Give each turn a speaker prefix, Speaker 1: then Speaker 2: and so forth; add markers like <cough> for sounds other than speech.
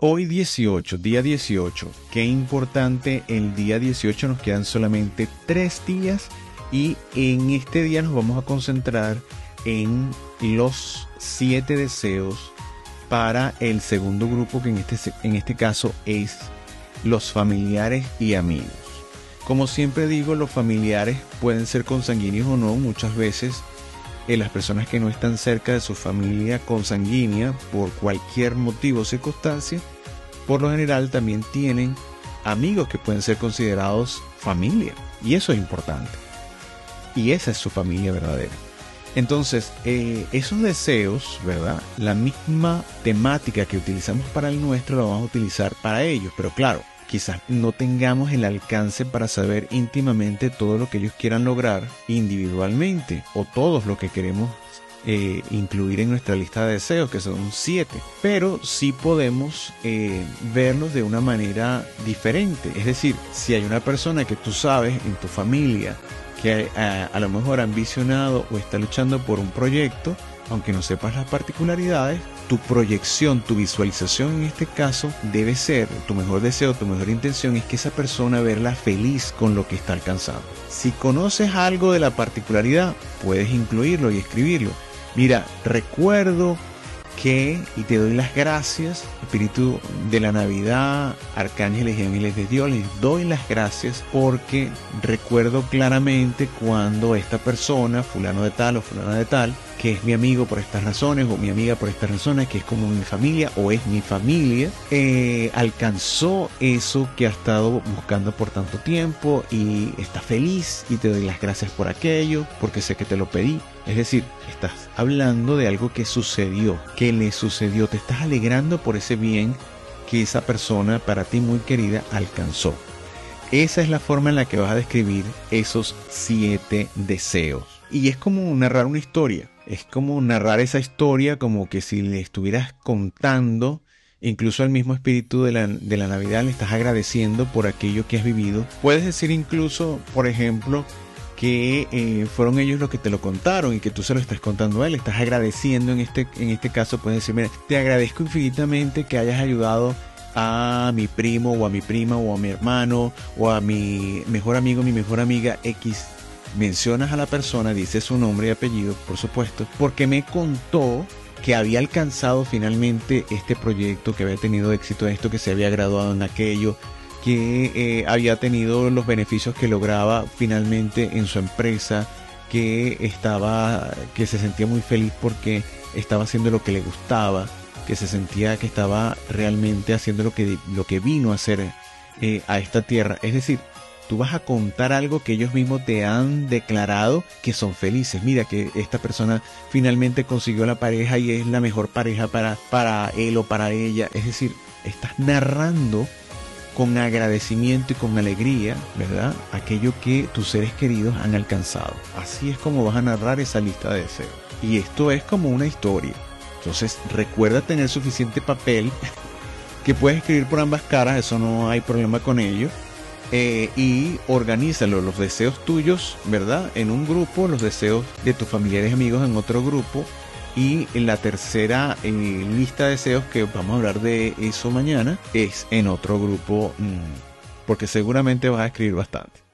Speaker 1: Hoy 18, día 18. Qué importante, el día 18 nos quedan solamente tres días y en este día nos vamos a concentrar en los siete deseos para el segundo grupo que en este, en este caso es los familiares y amigos. Como siempre digo, los familiares pueden ser consanguíneos o no, muchas veces eh, las personas que no están cerca de su familia consanguínea por cualquier motivo o circunstancia, por lo general también tienen amigos que pueden ser considerados familia. Y eso es importante. Y esa es su familia verdadera. Entonces, eh, esos deseos, ¿verdad? La misma temática que utilizamos para el nuestro la vamos a utilizar para ellos. Pero claro, quizás no tengamos el alcance para saber íntimamente todo lo que ellos quieran lograr individualmente o todos lo que queremos eh, incluir en nuestra lista de deseos, que son siete. Pero sí podemos eh, verlos de una manera diferente. Es decir, si hay una persona que tú sabes en tu familia que a, a lo mejor ha ambicionado o está luchando por un proyecto, aunque no sepas las particularidades, tu proyección, tu visualización en este caso debe ser, tu mejor deseo, tu mejor intención es que esa persona verla feliz con lo que está alcanzando. Si conoces algo de la particularidad, puedes incluirlo y escribirlo. Mira, recuerdo que, y te doy las gracias, Espíritu de la Navidad, arcángeles y ángeles de Dios, les doy las gracias porque recuerdo claramente cuando esta persona, fulano de tal o fulana de tal, que es mi amigo por estas razones o mi amiga por estas razones, que es como mi familia o es mi familia, eh, alcanzó eso que ha estado buscando por tanto tiempo y está feliz y te doy las gracias por aquello, porque sé que te lo pedí. Es decir, estás hablando de algo que sucedió, que le sucedió, te estás alegrando por ese bien que esa persona para ti muy querida alcanzó. Esa es la forma en la que vas a describir esos siete deseos. Y es como narrar una historia es como narrar esa historia como que si le estuvieras contando, incluso al mismo espíritu de la, de la Navidad le estás agradeciendo por aquello que has vivido. Puedes decir incluso, por ejemplo, que eh, fueron ellos los que te lo contaron y que tú se lo estás contando a él, estás agradeciendo en este, en este caso, puedes decir, mira, te agradezco infinitamente que hayas ayudado a mi primo o a mi prima o a mi hermano o a mi mejor amigo, mi mejor amiga X mencionas a la persona, dices su nombre y apellido, por supuesto, porque me contó que había alcanzado finalmente este proyecto, que había tenido éxito en esto, que se había graduado en aquello, que eh, había tenido los beneficios que lograba finalmente en su empresa, que estaba, que se sentía muy feliz porque estaba haciendo lo que le gustaba, que se sentía que estaba realmente haciendo lo que, lo que vino a hacer eh, a esta tierra. Es decir, tú vas a contar algo que ellos mismos te han declarado que son felices. Mira que esta persona finalmente consiguió la pareja y es la mejor pareja para, para él o para ella. Es decir, estás narrando con agradecimiento y con alegría, ¿verdad? Aquello que tus seres queridos han alcanzado. Así es como vas a narrar esa lista de deseos. Y esto es como una historia. Entonces recuerda tener suficiente papel <laughs> que puedes escribir por ambas caras, eso no hay problema con ello eh, y organízalo, los deseos tuyos, ¿verdad? En un grupo, los deseos de tus familiares y amigos en otro grupo. Y en la tercera eh, lista de deseos, que vamos a hablar de eso mañana, es en otro grupo, mm, porque seguramente vas a escribir bastante.